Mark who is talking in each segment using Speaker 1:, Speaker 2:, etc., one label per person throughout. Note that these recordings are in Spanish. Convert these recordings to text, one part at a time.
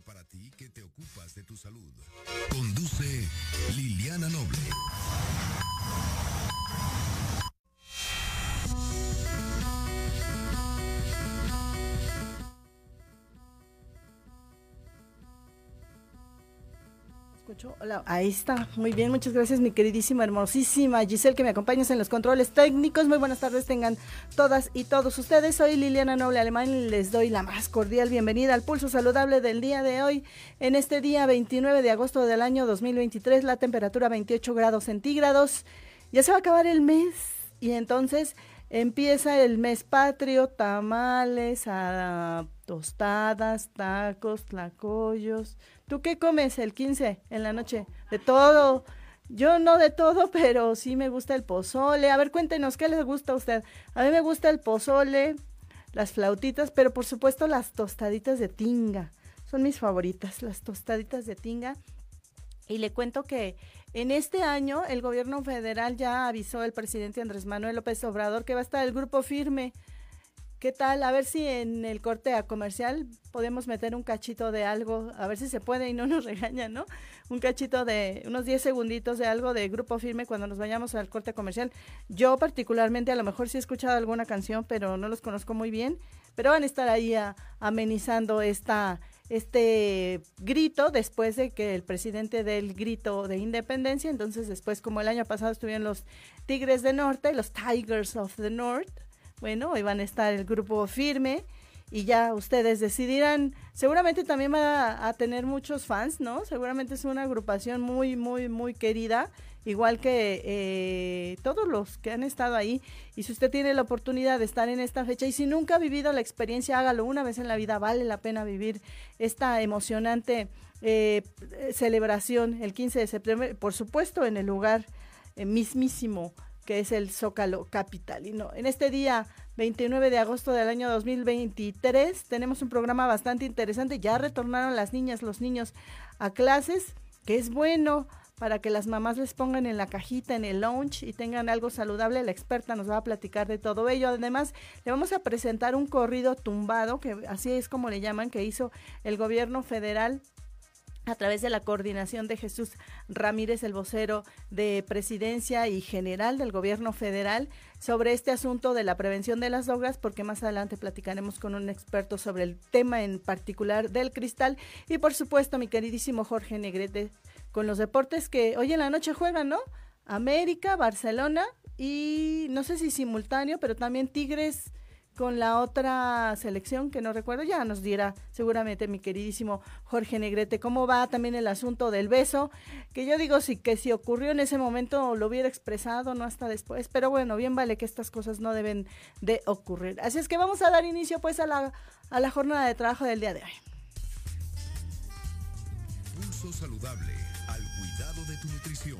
Speaker 1: Para ti que te ocupas de tu salud. Conduce Liliana Noble.
Speaker 2: Hola, ahí está. Muy bien, muchas gracias, mi queridísima, hermosísima Giselle, que me acompañas en los controles técnicos. Muy buenas tardes, tengan todas y todos ustedes. Soy Liliana Noble Alemán y les doy la más cordial bienvenida al pulso saludable del día de hoy. En este día 29 de agosto del año 2023, la temperatura 28 grados centígrados. Ya se va a acabar el mes y entonces empieza el mes patrio, tamales, a, tostadas, tacos, tlacoyos ¿Tú qué comes el 15 en la noche? De todo. Yo no de todo, pero sí me gusta el pozole. A ver, cuéntenos, ¿qué les gusta a usted? A mí me gusta el pozole, las flautitas, pero por supuesto las tostaditas de tinga. Son mis favoritas, las tostaditas de tinga. Y le cuento que en este año el gobierno federal ya avisó el presidente Andrés Manuel López Obrador que va a estar el grupo firme ¿Qué tal? A ver si en el corte a comercial podemos meter un cachito de algo, a ver si se puede y no nos regañan, ¿no? Un cachito de unos 10 segunditos de algo de grupo firme cuando nos vayamos al corte comercial. Yo particularmente a lo mejor sí he escuchado alguna canción, pero no los conozco muy bien, pero van a estar ahí amenizando esta este grito después de que el presidente del grito de independencia, entonces después como el año pasado estuvieron los Tigres de Norte, los Tigers of the North, bueno, hoy van a estar el grupo firme y ya ustedes decidirán. Seguramente también va a, tener muchos fans, ¿no? Seguramente es una agrupación muy, muy, muy querida, igual que eh, todos los que han estado ahí. Y si usted tiene la oportunidad de estar en esta fecha y si nunca ha vivido la experiencia, hágalo una vez en la vida. Vale la pena vivir esta emocionante eh, celebración el 15 de septiembre, por supuesto, en el lugar eh, mismísimo que es el Zócalo Capitalino. En este día 29 de agosto del año 2023 tenemos un programa bastante interesante. Ya retornaron las niñas, los niños a clases, que es bueno para que las mamás les pongan en la cajita, en el lunch y tengan algo saludable. La experta nos va a platicar de todo ello. Además, le vamos a presentar un corrido tumbado, que así es como le llaman, que hizo el gobierno federal a través de la coordinación de Jesús Ramírez, el vocero de presidencia y general del gobierno federal, sobre este asunto de la prevención de las drogas, porque más adelante platicaremos con un experto sobre el tema en particular del cristal. Y por supuesto, mi queridísimo Jorge Negrete, con los deportes que hoy en la noche juegan, ¿no? América, Barcelona y no sé si simultáneo, pero también Tigres con la otra selección que no recuerdo, ya nos dirá seguramente mi queridísimo Jorge Negrete cómo va también el asunto del beso, que yo digo sí que si ocurrió en ese momento lo hubiera expresado, no hasta después, pero bueno, bien vale que estas cosas no deben de ocurrir. Así es que vamos a dar inicio pues a la, a la jornada de trabajo del día de hoy.
Speaker 1: Pulso saludable al cuidado de tu nutrición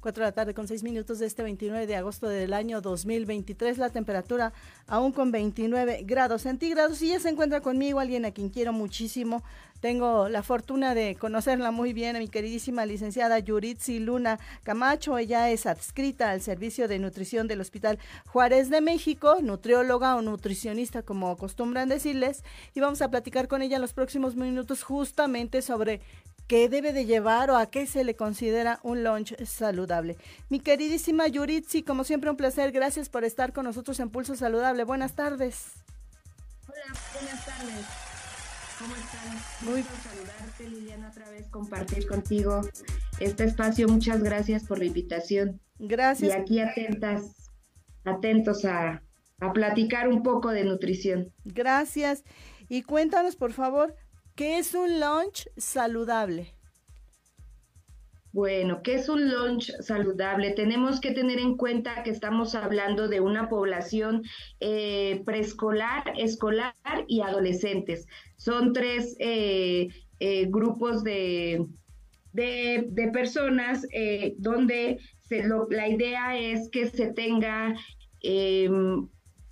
Speaker 2: 4 de la tarde con 6 minutos de este 29 de agosto del año 2023. La temperatura aún con 29 grados centígrados. Y ya se encuentra conmigo alguien a quien quiero muchísimo. Tengo la fortuna de conocerla muy bien, a mi queridísima licenciada Yuritsi Luna Camacho. Ella es adscrita al Servicio de Nutrición del Hospital Juárez de México, nutrióloga o nutricionista, como acostumbran decirles. Y vamos a platicar con ella en los próximos minutos justamente sobre qué debe de llevar o a qué se le considera un lunch saludable. Mi queridísima Yuritsi, como siempre un placer, gracias por estar con nosotros en Pulso Saludable. Buenas tardes.
Speaker 3: Hola, buenas tardes. ¿Cómo están? Muy bien saludarte, Liliana, otra vez compartir contigo este espacio. Muchas gracias por la invitación.
Speaker 2: Gracias.
Speaker 3: Y aquí atentas, atentos a, a platicar un poco de nutrición.
Speaker 2: Gracias. Y cuéntanos, por favor, ¿qué es un lunch saludable?
Speaker 3: Bueno, ¿qué es un lunch saludable? Tenemos que tener en cuenta que estamos hablando de una población eh, preescolar, escolar y adolescentes. Son tres eh, eh, grupos de, de, personas donde la idea es que se tenga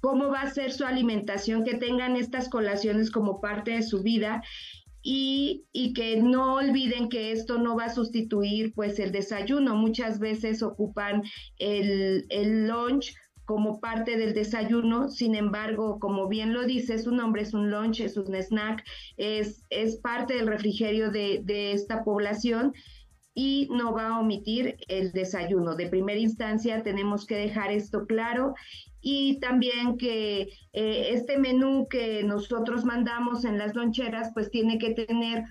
Speaker 3: cómo va a ser su alimentación, que tengan estas colaciones como parte de su vida y, que no olviden que esto no va a sustituir pues el desayuno. Muchas veces ocupan el, el lunch como parte del desayuno, sin embargo, como bien lo dice su nombre, es un lunch, es un snack, es, es parte del refrigerio de, de esta población y no va a omitir el desayuno. De primera instancia tenemos que dejar esto claro y también que eh, este menú que nosotros mandamos en las loncheras pues tiene que tener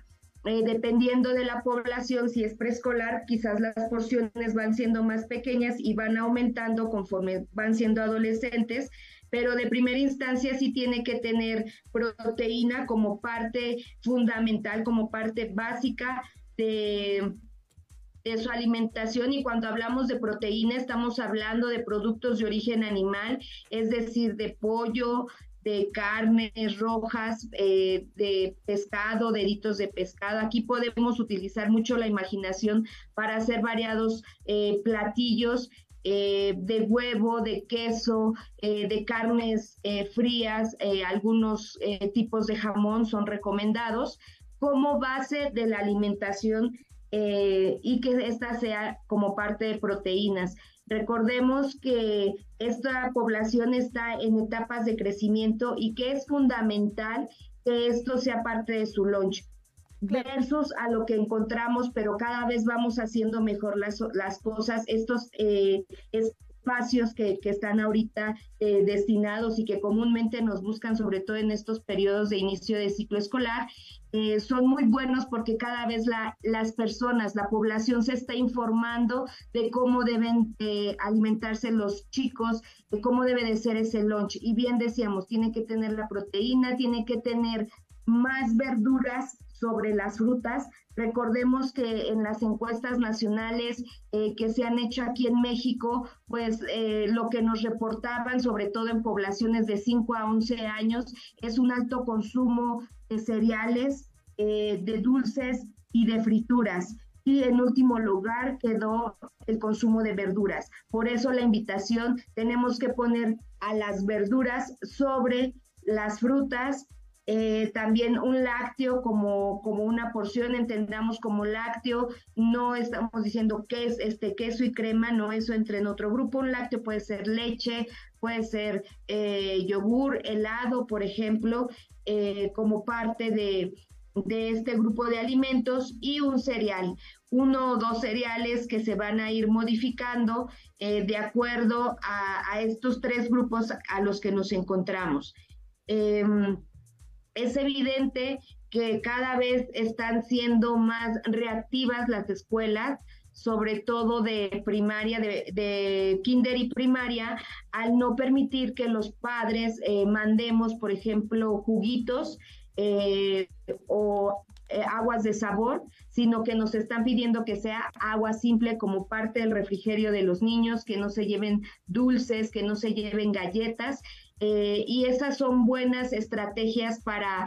Speaker 3: eh, dependiendo de la población, si es preescolar, quizás las porciones van siendo más pequeñas y van aumentando conforme van siendo adolescentes, pero de primera instancia sí tiene que tener proteína como parte fundamental, como parte básica de de su alimentación y cuando hablamos de proteína estamos hablando de productos de origen animal, es decir, de pollo, de carnes rojas, eh, de pescado, deditos de pescado. Aquí podemos utilizar mucho la imaginación para hacer variados eh, platillos eh, de huevo, de queso, de carnes frías, algunos tipos de jamón son recomendados como base de la alimentación eh, y que esta sea como parte de proteínas. Recordemos que esta población está en etapas de crecimiento y que es fundamental que esto sea parte de su lunch versus a lo que encontramos, pero cada vez vamos haciendo mejor las, las cosas. Estos eh, espacios que, que, están ahorita eh, destinados y que comúnmente nos buscan, sobre todo en estos periodos de inicio de ciclo escolar, eh, son muy buenos porque cada vez la, las personas, la población se está informando de cómo deben eh, alimentarse los chicos, de cómo debe de ser ese lunch. Y bien decíamos, tiene que tener la proteína, tiene que tener más verduras sobre las frutas. Recordemos que en las encuestas nacionales eh, que se han hecho aquí en México, pues lo que nos reportaban, sobre todo en poblaciones de 5 a 11 años, es un alto consumo de cereales, eh, de dulces y de frituras. Y en último lugar quedó el consumo de verduras. Por eso la invitación, tenemos que poner a las verduras sobre las frutas, eh, también un lácteo como, como una porción, entendamos como lácteo, no estamos diciendo que es este queso y crema, no, eso entra en otro grupo, un lácteo puede ser leche, puede ser eh, yogur, helado, por ejemplo, eh, como parte de, de este grupo de alimentos y un cereal, uno o dos cereales que se van a ir modificando de acuerdo a, estos tres grupos a los que nos encontramos. Em, es evidente que cada vez están siendo más reactivas las escuelas, sobre todo de primaria, de, kinder y primaria, al no permitir que los padres eh, mandemos, por ejemplo, juguitos eh, o eh, aguas de sabor, sino que nos están pidiendo que sea agua simple como parte del refrigerio de los niños, que no se lleven dulces, que no se lleven galletas. Y esas son buenas estrategias para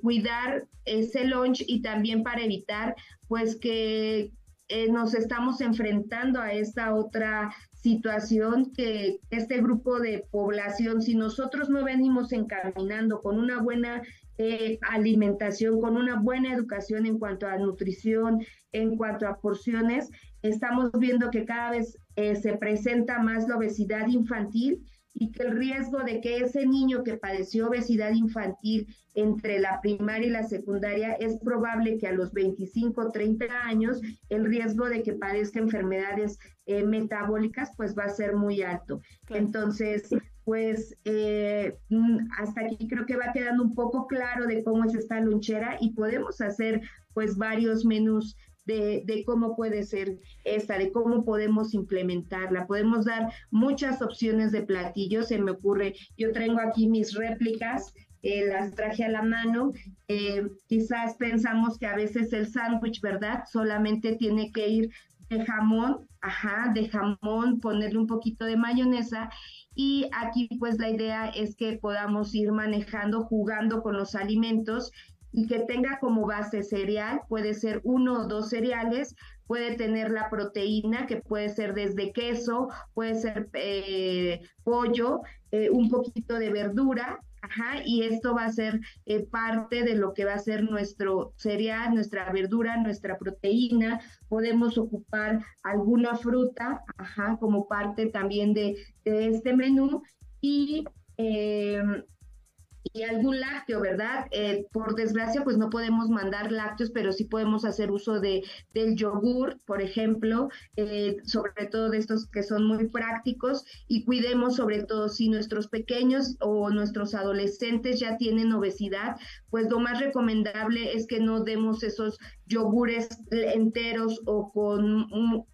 Speaker 3: cuidar ese lunch y también para evitar pues que eh, nos estamos enfrentando a esta otra situación que este grupo de población, si nosotros no venimos encaminando con una buena eh, alimentación, con una buena educación en cuanto a nutrición, en cuanto a porciones, estamos viendo que cada vez eh, se presenta más la obesidad infantil y que el riesgo de que ese niño que padeció obesidad infantil entre la primaria y la secundaria es probable que a los 25 o 30 años el riesgo de que padezca enfermedades eh, metabólicas pues va a ser muy alto. Entonces, pues eh, mm, hasta aquí creo que va quedando un poco claro de cómo es esta lonchera y podemos hacer pues varios menús de, cómo puede ser esta, de cómo podemos implementarla. Podemos dar muchas opciones de platillos, se me ocurre, yo traigo aquí mis réplicas eh, las traje a la mano. Eh, quizás pensamos que a veces el sándwich, ¿verdad? Solamente tiene que ir de jamón, ajá, de jamón, ponerle un poquito de mayonesa. Y aquí pues la idea es que podamos ir manejando, jugando con los alimentos y que tenga como base cereal, puede ser uno o dos cereales, puede tener la proteína, que puede ser desde queso, puede ser eh, pollo, un poquito de verdura, Ajá, y esto va a ser eh, parte de lo que va a ser nuestro cereal, nuestra verdura, nuestra proteína. Podemos ocupar alguna fruta, ajá, como parte también de, de este menú. Y eh, y algún lácteo, ¿verdad? Eh, por desgracia, pues no podemos mandar lácteos, pero sí podemos hacer uso de, del yogur, por ejemplo, eh, sobre todo de estos que son muy prácticos y cuidemos sobre todo si nuestros pequeños o nuestros adolescentes ya tienen obesidad, pues lo más recomendable es que no demos esos yogures enteros o con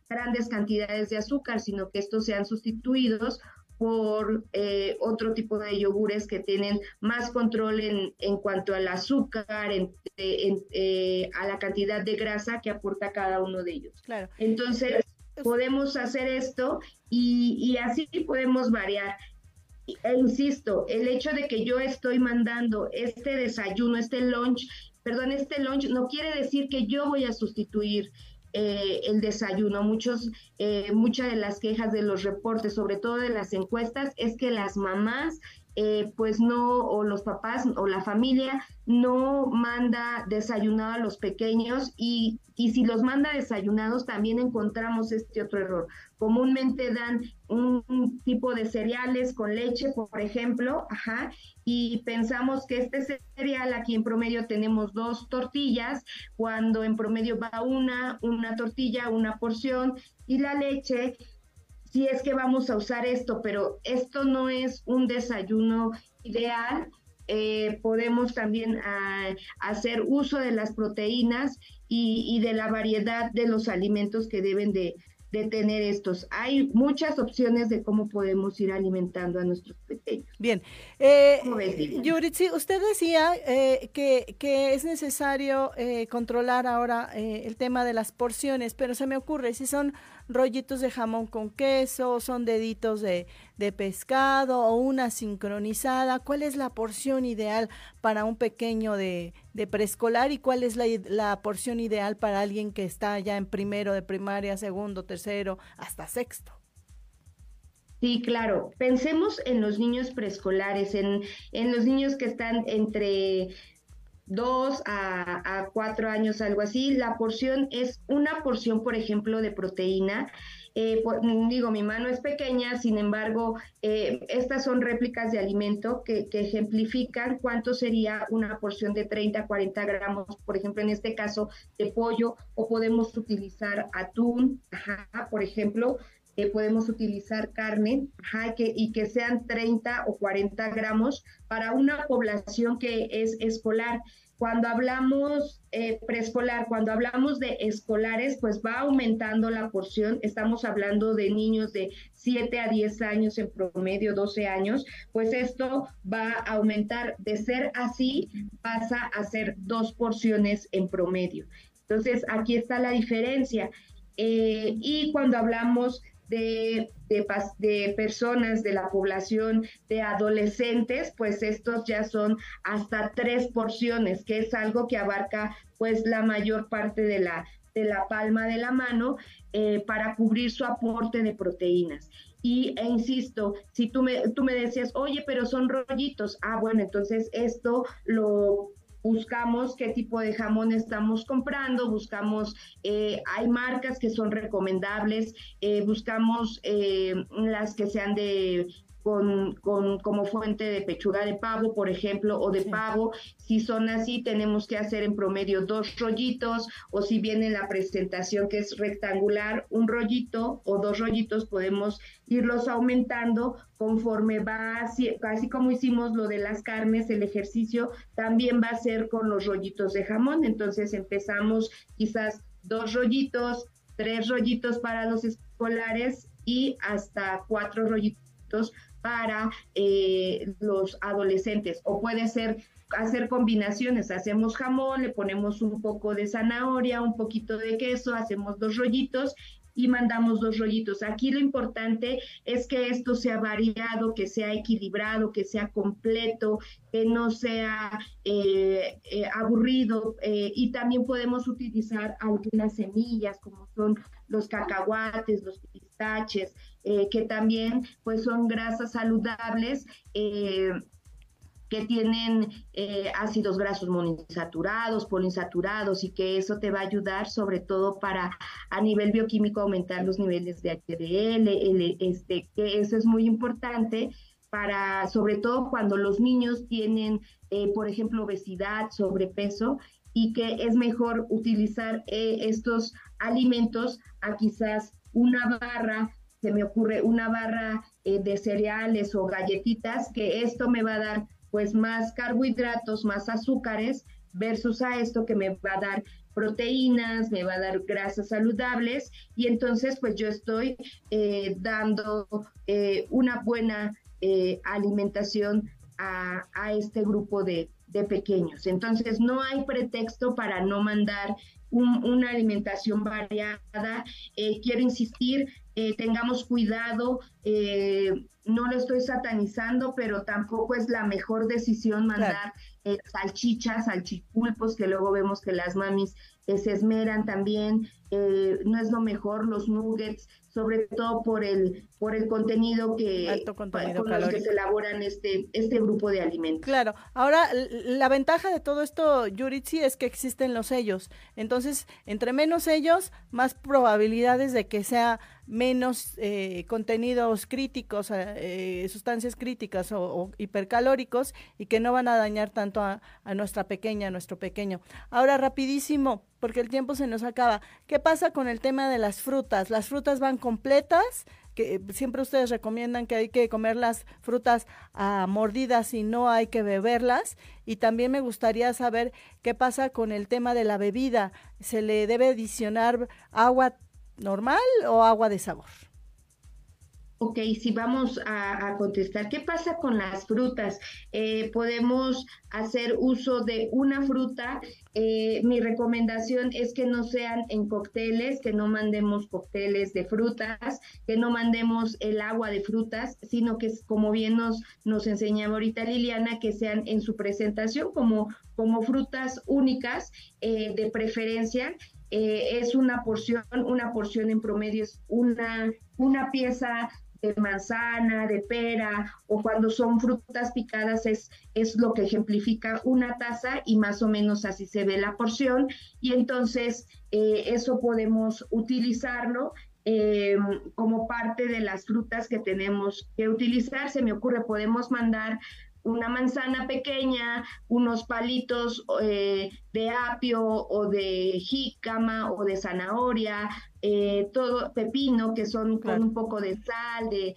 Speaker 3: grandes cantidades de azúcar, sino que estos sean sustituidos por eh, otro tipo de yogures que tienen más control en, en cuanto al azúcar, en, eh, a la cantidad de grasa que aporta cada uno de ellos. Claro. Entonces, podemos hacer esto y, y así podemos variar. E insisto, el hecho de que yo estoy mandando este desayuno, este lunch, perdón, este lunch no quiere decir que yo voy a sustituir eh, el desayuno. Muchos, eh, muchas de las quejas de los reportes, sobre todo de las encuestas, es que las mamás, eh, pues no, o los papás o la familia no manda desayunado a los pequeños y, y si los manda desayunados también encontramos este otro error. Comúnmente dan un, tipo de cereales con leche, por ejemplo, ajá, y pensamos que este cereal aquí en promedio tenemos dos tortillas, cuando en promedio va una, una tortilla, una porción, y la leche si es que vamos a usar esto, pero esto no es un desayuno ideal eh, podemos también ah, hacer uso de las proteínas y, de la variedad de los alimentos que deben de, tener estos. Hay muchas opciones de cómo podemos ir alimentando a nuestros pequeños.
Speaker 2: Bien. Eh, Yuritsi, usted decía eh, que, que, es necesario eh, controlar ahora el tema de las porciones, pero se me ocurre, si son rollitos de jamón con queso, son deditos de, pescado o una sincronizada. ¿Cuál es la porción ideal para un pequeño de, preescolar y cuál es la, la, porción ideal para alguien que está ya en primero de primaria, segundo, tercero, hasta sexto?
Speaker 3: Sí, claro. Pensemos en los niños preescolares, en, en los niños que están entre dos a, cuatro años, algo así, la porción es una porción, por ejemplo, de proteína. Eh, digo, mi mano es pequeña, sin embargo, eh, estas son réplicas de alimento que, ejemplifican cuánto sería una porción de 30 a 40 gramos, por ejemplo, en este caso, de pollo, o podemos utilizar atún, por ejemplo, podemos utilizar carne y que sean 30 o 40 gramos para una población que es escolar. Cuando hablamos eh, preescolar, cuando hablamos de escolares, pues va aumentando la porción. Estamos hablando de niños de 7 a 10 años en promedio, 12 años, pues esto va a aumentar. De ser así, pasa a ser dos porciones en promedio. Entonces, aquí está la diferencia. Eh, y cuando hablamos de, de, personas de la población de adolescentes, pues estos ya son hasta tres porciones, que es algo que abarca pues la mayor parte de la, de la palma de la mano eh, para cubrir su aporte de proteínas. Y e insisto, si tú me, tú me decías, oye, pero son rollitos, ah, bueno, entonces esto lo buscamos qué tipo de jamón estamos comprando, buscamos, eh, hay marcas que son recomendables, eh, buscamos eh, las que sean de con, con, como fuente de pechuga de pavo, por ejemplo, o de pavo. Si son así, tenemos que hacer en promedio dos rollitos, o si viene la presentación que es rectangular, un rollito o dos rollitos, podemos irlos aumentando conforme va, así, así como hicimos lo de las carnes, el ejercicio también va a ser con los rollitos de jamón. Entonces empezamos quizás dos rollitos, tres rollitos para los escolares y hasta cuatro rollitos para eh, los adolescentes. O puede ser hacer combinaciones, hacemos jamón, le ponemos un poco de zanahoria, un poquito de queso, hacemos dos rollitos y mandamos dos rollitos. Aquí lo importante es que esto sea variado, que sea equilibrado, que sea completo, que no sea eh, eh, aburrido y también podemos utilizar algunas semillas como son los cacahuates, los pistaches, que también pues son grasas saludables que tienen eh, ácidos grasos monoinsaturados, poliinsaturados y que eso te va a ayudar sobre todo para a nivel bioquímico aumentar los niveles de HDL, este, que eso es muy importante para, sobre todo cuando los niños tienen, eh, por ejemplo, obesidad, sobrepeso, y que es mejor utilizar eh, estos alimentos a quizás una barra se me ocurre una barra de cereales o galletitas, que esto me va a dar pues más carbohidratos, más azúcares, versus a esto que me va a dar proteínas, me va a dar grasas saludables y entonces pues yo estoy eh, dando eh, una buena eh, alimentación a, este grupo de, de, pequeños. Entonces no hay pretexto para no mandar una alimentación variada. quiero insistir, tengamos cuidado no lo estoy satanizando, pero tampoco es la mejor decisión mandar eh, salchichas, salchipulpos, que luego vemos que las mamis eh, se esmeran también, eh, no es lo mejor, los nuggets, sobre todo por el por el contenido que
Speaker 2: Alto contenido
Speaker 3: con que se elaboran este este grupo de alimentos.
Speaker 2: Claro. Ahora la ventaja de todo esto, Yuritsi, es que existen los sellos. Entonces, entre menos sellos, más probabilidades de que sea menos eh, contenidos críticos, eh, sustancias críticas o, hipercalóricos y que no van a dañar tanto a, a nuestra pequeña, a nuestro pequeño. Ahora, rapidísimo, porque el tiempo se nos acaba. ¿Qué pasa con el tema de las frutas? ¿Las frutas van completas? que siempre ustedes recomiendan que hay que comer las frutas a mordidas y no hay que beberlas. Y también me gustaría saber qué pasa con el tema de la bebida. ¿Se le debe adicionar agua normal o agua de sabor?
Speaker 3: Ok, si vamos a, contestar, ¿qué pasa con las frutas? Eh, podemos hacer uso de una fruta. Eh, mi recomendación es que no sean en cócteles, que no mandemos cócteles de frutas, que no mandemos el agua de frutas, sino que, como bien nos, nos enseñaba ahorita Liliana, que sean en su presentación como, como frutas únicas, eh, de preferencia. es una porción, una porción en promedio es una, una pieza de manzana, de pera, o cuando son frutas picadas es, es lo que ejemplifica una taza y más o menos así se ve la porción. Y entonces eh, eso podemos utilizarlo eh, como parte de las frutas que tenemos que utilizar. Se me ocurre, podemos mandar una manzana pequeña, unos palitos eh, de apio o de jícama o de zanahoria, eh, todo pepino que son con un poco de sal, de,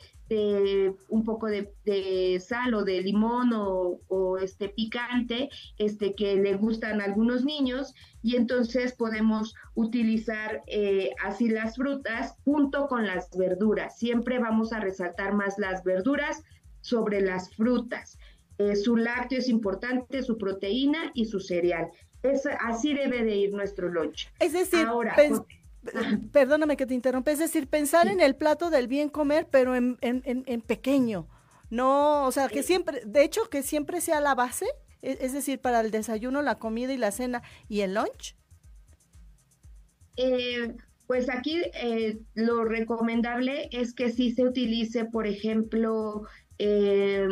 Speaker 3: un poco de, sal o de limón o, este picante, este que le gustan a algunos niños y entonces podemos utilizar eh, así las frutas junto con las verduras. Siempre vamos a resaltar más las verduras sobre las frutas. Eh, su lácteo es importante, su proteína y su cereal. Es, así debe de ir nuestro lunch.
Speaker 2: Es decir, Ahora, perdóname que te interrumpa, es decir, pensar en el plato del bien comer, pero en, en, pequeño. No, o sea, que siempre, de hecho, que siempre sea la base, es, es decir, para el desayuno, la comida y la cena y el lunch.
Speaker 3: Eh, pues aquí eh, lo recomendable es que sí se utilice, por ejemplo, eh,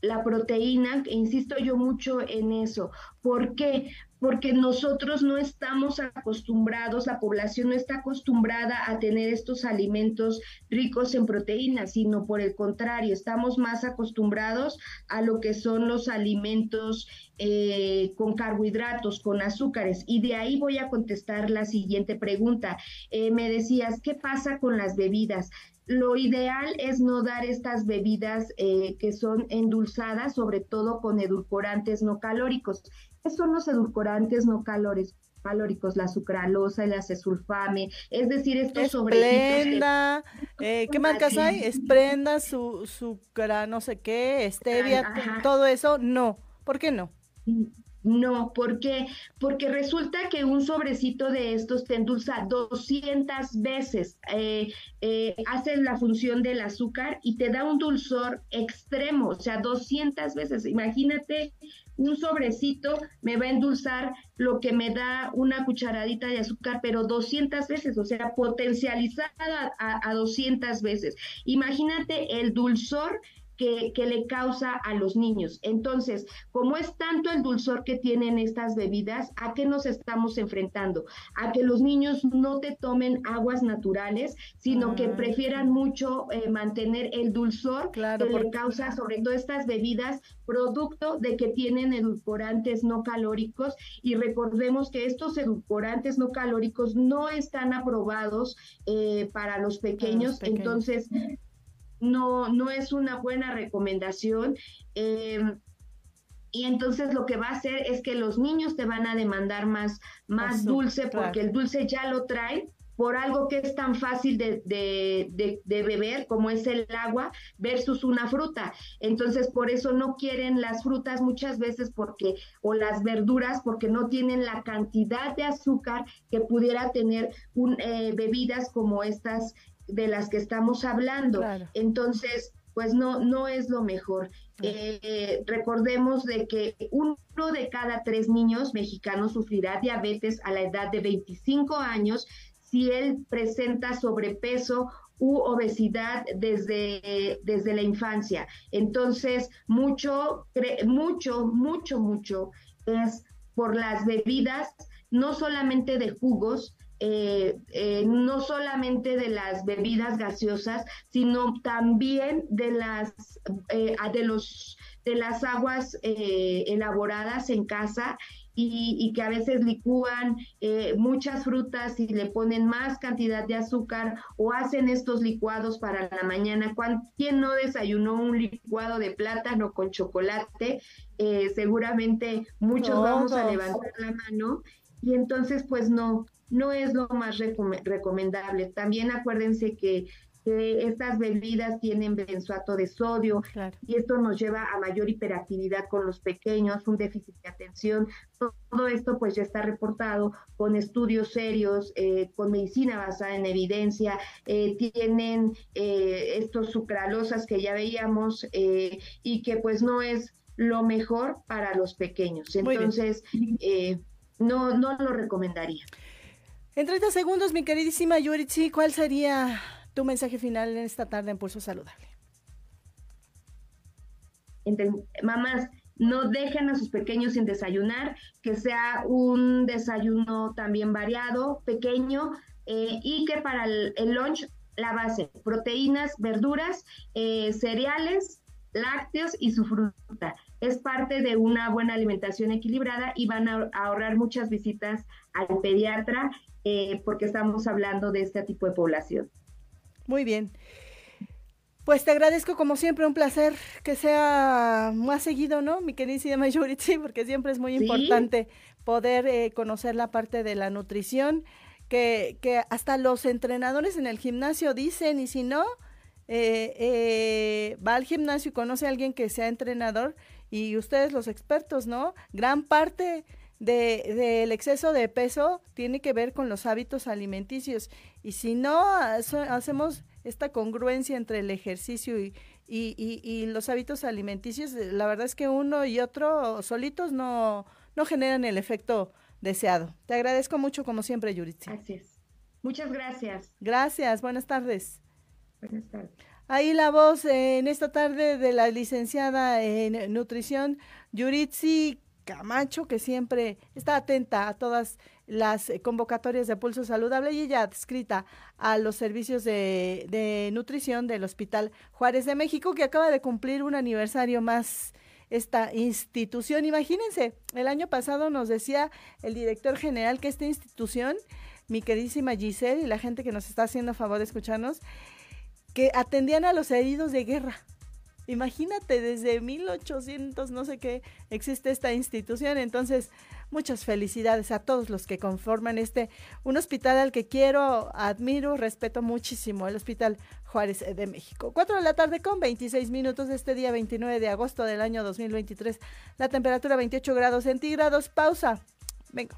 Speaker 3: la proteína, insisto yo mucho en eso. ¿Por qué? Porque nosotros no estamos acostumbrados, la población no está acostumbrada a tener estos alimentos ricos en proteínas, sino por el contrario, estamos más acostumbrados a lo que son los alimentos eh, con carbohidratos, con azúcares. Y de ahí voy a contestar la siguiente pregunta. Eh, me decías, ¿qué pasa con las bebidas? Lo ideal es no dar estas bebidas eh, que son endulzadas, sobre todo con edulcorantes no calóricos. ¿Qué son los edulcorantes no calóricos? calóricos, la sucralosa, el acesulfame, es decir, estos
Speaker 2: Esplenda, eh, ¿qué marcas hay? Esprenda, su, sucra, no sé qué, stevia, todo eso, no. ¿Por qué no?
Speaker 3: No, ¿por qué? Porque resulta que un sobrecito de estos te endulza 200 veces, eh, eh, hace la función del azúcar y te da un dulzor extremo, o sea, 200 veces. Imagínate, un sobrecito me va a endulzar lo que me da una cucharadita de azúcar, pero 200 veces, o sea, potencializada a, a 200 veces. Imagínate el dulzor que, le causa a los niños. Entonces, como es tanto el dulzor que tienen estas bebidas, ¿a qué nos estamos enfrentando? A que los niños no te tomen aguas naturales, sino que ah, prefieran mucho eh, mantener el dulzor que le causa sobre todo estas bebidas producto de que tienen edulcorantes no calóricos y recordemos que estos edulcorantes no calóricos no están aprobados eh, para los pequeños. entonces no, no es una buena recomendación. Em, y entonces lo que va a hacer es que los niños te van a demandar más, más dulce porque el dulce ya lo trae por algo que es tan fácil de, de, de, beber como es el agua versus una fruta. Entonces, por eso no quieren las frutas muchas veces porque, o las verduras, porque no tienen la cantidad de azúcar que pudiera tener un, eh, bebidas como estas de las que estamos hablando. Entonces, pues no, no es lo mejor. Eh, recordemos de que uno de cada tres niños mexicanos sufrirá diabetes a la edad de 25 años si él presenta sobrepeso u obesidad desde, desde la infancia. Entonces, mucho, mucho, mucho, mucho es por las bebidas, no solamente de jugos, eh, eh, no solamente de las bebidas gaseosas, sino también de las, eh, de los, de las aguas elaboradas en casa y, que a veces licúan muchas frutas y le ponen más cantidad de azúcar o hacen estos licuados para la mañana. ¿Quién no desayunó un licuado de plátano con chocolate? seguramente muchos vamos a levantar la mano y entonces pues no, no es lo más recomendable. También acuérdense que, estas bebidas tienen benzoato de sodio y esto nos lleva a mayor hiperactividad con los pequeños, un déficit de atención. Todo esto pues ya está reportado con estudios serios, eh, con medicina basada en evidencia. Eh, tienen eh, estos sucralosas que ya veíamos y que pues no es lo mejor para los pequeños. Entonces, no, no lo recomendaría.
Speaker 2: En 30 segundos, mi queridísima Yuritsi, ¿cuál sería tu mensaje final en esta tarde en Pulso Saludable?
Speaker 3: mamás, no dejen a sus pequeños sin desayunar, que sea un desayuno también variado, pequeño, eh, y que para el, lunch la base, proteínas, verduras, eh, cereales, lácteos y su fruta. Es parte de una buena alimentación equilibrada y van a ahorrar muchas visitas al pediatra eh, porque estamos hablando de este tipo de población.
Speaker 2: Muy bien. Pues te agradezco como siempre, un placer que sea más seguido, ¿no? Mi queridísima Yuritsi, porque siempre es muy importante poder eh, conocer la parte de la nutrición, que, que hasta los entrenadores en el gimnasio dicen, y si no, eh, va al gimnasio y conoce a alguien que sea entrenador, y ustedes los expertos, ¿no? Gran parte del de, exceso de peso tiene que ver con los hábitos alimenticios. Y si no hacemos esta congruencia entre el ejercicio y, y, y, los hábitos alimenticios, la verdad es que uno y otro solitos no, no generan el efecto deseado. Te agradezco mucho, como siempre, Yuritsi.
Speaker 3: Gracias. Muchas gracias.
Speaker 2: Gracias. Buenas tardes.
Speaker 3: Buenas tardes.
Speaker 2: Ahí la voz en esta tarde de la licenciada en nutrición, Yuritsi Camacho, que siempre está atenta a todas las eh, convocatorias de Pulso Saludable y ella adscrita a los servicios de, nutrición del Hospital Juárez de México, que acaba de cumplir un aniversario más esta institución. Imagínense, el año pasado nos decía el director general que esta institución, mi queridísima Giselle y la gente que nos está haciendo favor de escucharnos, que atendían a los heridos de guerra. Imagínate, desde 1800, no sé qué, existe esta institución. Entonces, muchas felicidades a todos los que conforman este, un hospital al que quiero, admiro, respeto muchísimo, el Hospital Juárez de México. Cuatro de la tarde con 26 minutos de este día 29 de agosto del año 2023. La temperatura 28 grados centígrados. Pausa.
Speaker 1: Vengo.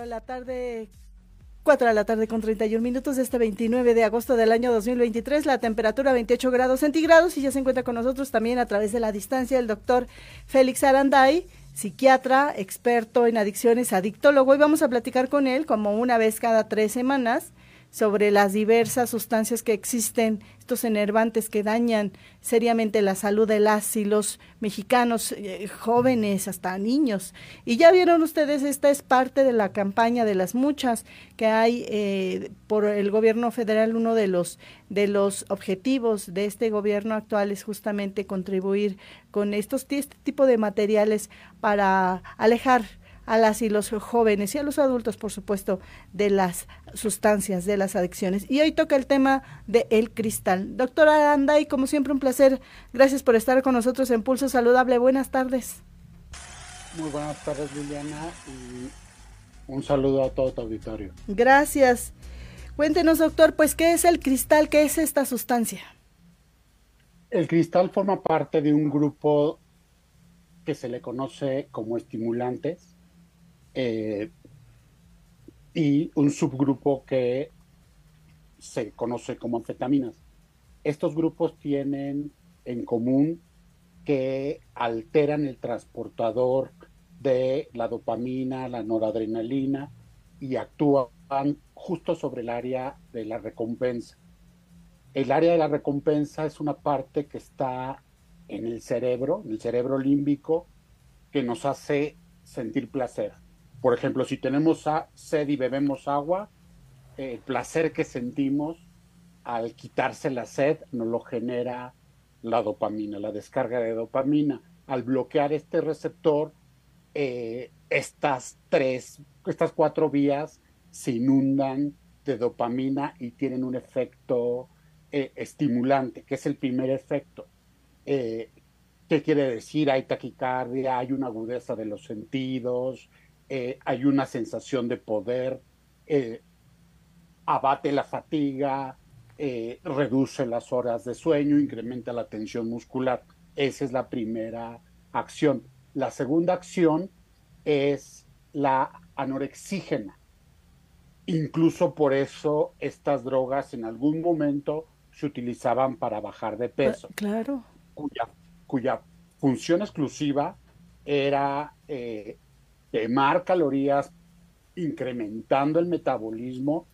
Speaker 2: 4 la tarde. 4 de la tarde con 31 minutos este 29 de agosto del año 2023, la temperatura 28 grados centígrados y ya se encuentra con nosotros también a través de la distancia el doctor Félix Aranday, psiquiatra, experto en adicciones, adictólogo y vamos a platicar con él como una vez cada tres semanas sobre las diversas sustancias que existen, estos enervantes que dañan seriamente la salud de las y los mexicanos, eh, jóvenes, hasta niños. Y ya vieron ustedes, esta es parte de la campaña de las muchas que hay eh, por el gobierno federal. Uno de los, de los objetivos de este gobierno actual es justamente contribuir con estos este tipo de materiales para alejar a las y los jóvenes y a los adultos, por supuesto, de las sustancias, de las adicciones. Y hoy toca el tema de el cristal. Doctora Anday, como siempre, un placer. Gracias por estar con nosotros en Pulso Saludable. Buenas tardes.
Speaker 4: Muy buenas tardes, Liliana, y un saludo a todo tu auditorio.
Speaker 2: Gracias. Cuéntenos, doctor, pues, ¿qué es el cristal? ¿Qué es esta sustancia?
Speaker 4: El cristal forma parte de un grupo que se le conoce como estimulantes eh, y un subgrupo que se conoce como anfetaminas. Estos grupos tienen en común que alteran el transportador de la dopamina, la noradrenalina y actúan justo sobre el área de la recompensa. El área de la recompensa es una parte que está en el cerebro, en el cerebro límbico, que nos hace sentir placer. Por ejemplo, si tenemos sed y bebemos agua, el placer que sentimos al quitarse la sed nos lo genera la dopamina, la descarga de dopamina. Al bloquear este receptor, eh, estas tres, estas cuatro vías se inundan de dopamina y tienen un efecto eh, estimulante, que es el primer efecto. Eh, ¿Qué quiere decir? Hay taquicardia, hay una agudeza de los sentidos, eh, hay una sensación de poder, eh, abate la fatiga, eh, reduce las horas de sueño, incrementa la tensión muscular. Esa es la primera acción. La segunda acción es la anorexígena. Incluso por eso estas drogas en algún momento se utilizaban para bajar de peso.
Speaker 2: Claro.
Speaker 4: Cuya, cuya función exclusiva era quemar calorías incrementando el metabolismo,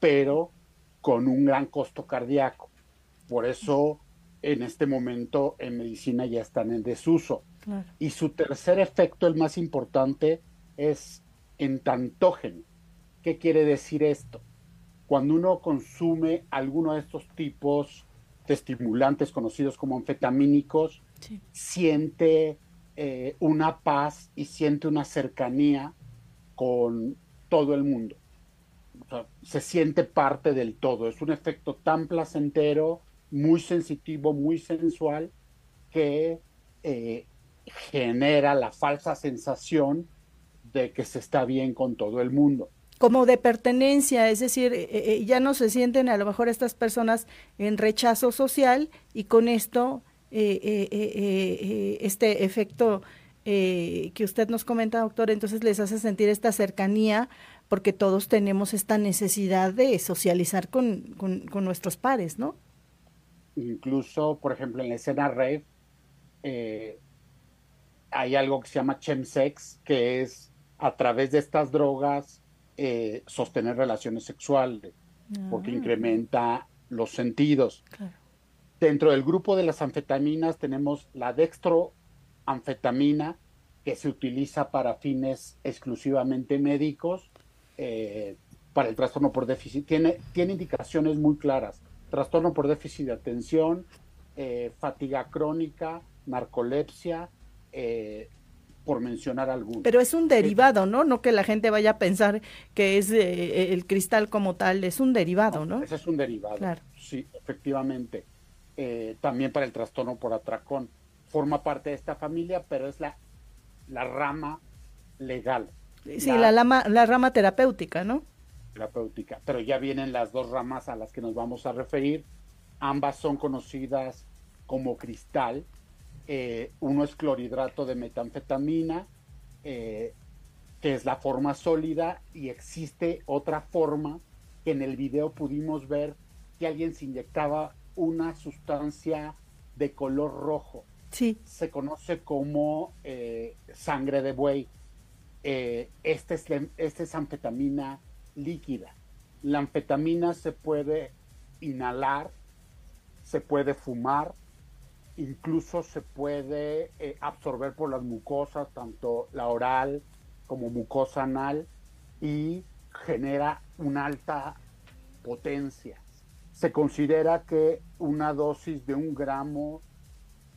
Speaker 4: pero con un gran costo cardíaco. Por eso en este momento en medicina ya están en desuso. Y su tercer efecto, el más importante, es entantógeno. ¿Qué quiere decir esto? Cuando uno consume alguno de estos tipos de estimulantes conocidos como anfetamínicos, siente eh, una paz y siente una cercanía con todo el mundo. se siente parte del todo. Es un efecto tan placentero, muy sensitivo, muy sensual, que eh, genera la falsa sensación de que se está bien con todo el mundo
Speaker 2: como de pertenencia, es decir, eh, ya no se sienten a lo mejor estas personas en rechazo social y con esto eh, eh, eh, este efecto que usted nos comenta, doctor, entonces les hace sentir esta cercanía porque todos tenemos esta necesidad de socializar con, con, nuestros pares, ¿no?
Speaker 4: Incluso, por ejemplo, en la escena rave hay algo que se llama chemsex, que es a través de estas drogas sostener relaciones sexuales, porque ah. incrementa los sentidos. Claro. Dentro del grupo de las anfetaminas tenemos la dextroanfetamina, que se utiliza para fines exclusivamente médicos, eh, para el trastorno por déficit. Tiene, tiene indicaciones muy claras. Trastorno por déficit de atención, eh, fatiga crónica, narcolepsia, eh, por mencionar algunos.
Speaker 2: Pero es un derivado, ¿no? No que la gente vaya a pensar que es el cristal como tal, es un derivado, ¿no?
Speaker 4: Ese es un derivado. Claro. Sí, efectivamente. Eh, también para el trastorno por atracón. Forma parte de esta familia, pero es la, la rama legal.
Speaker 2: Sí, la, la rama terapéutica, ¿no?
Speaker 4: Terapéutica, pero ya vienen las dos ramas a las que nos vamos a referir. Ambas son conocidas como cristal. Eh, uno es clorhidrato de metanfetamina, eh, que es la forma sólida, y existe otra forma que en el video pudimos ver que alguien se inyectaba una sustancia de color rojo.
Speaker 2: Sí.
Speaker 4: Se conoce como eh, sangre de buey. Eh, esta es, esta es anfetamina líquida. La anfetamina se puede inhalar, se puede fumar, incluso se puede eh, absorber por las mucosas, tanto la oral como mucosa anal, y genera una alta potencia. Se considera que una dosis de un gramo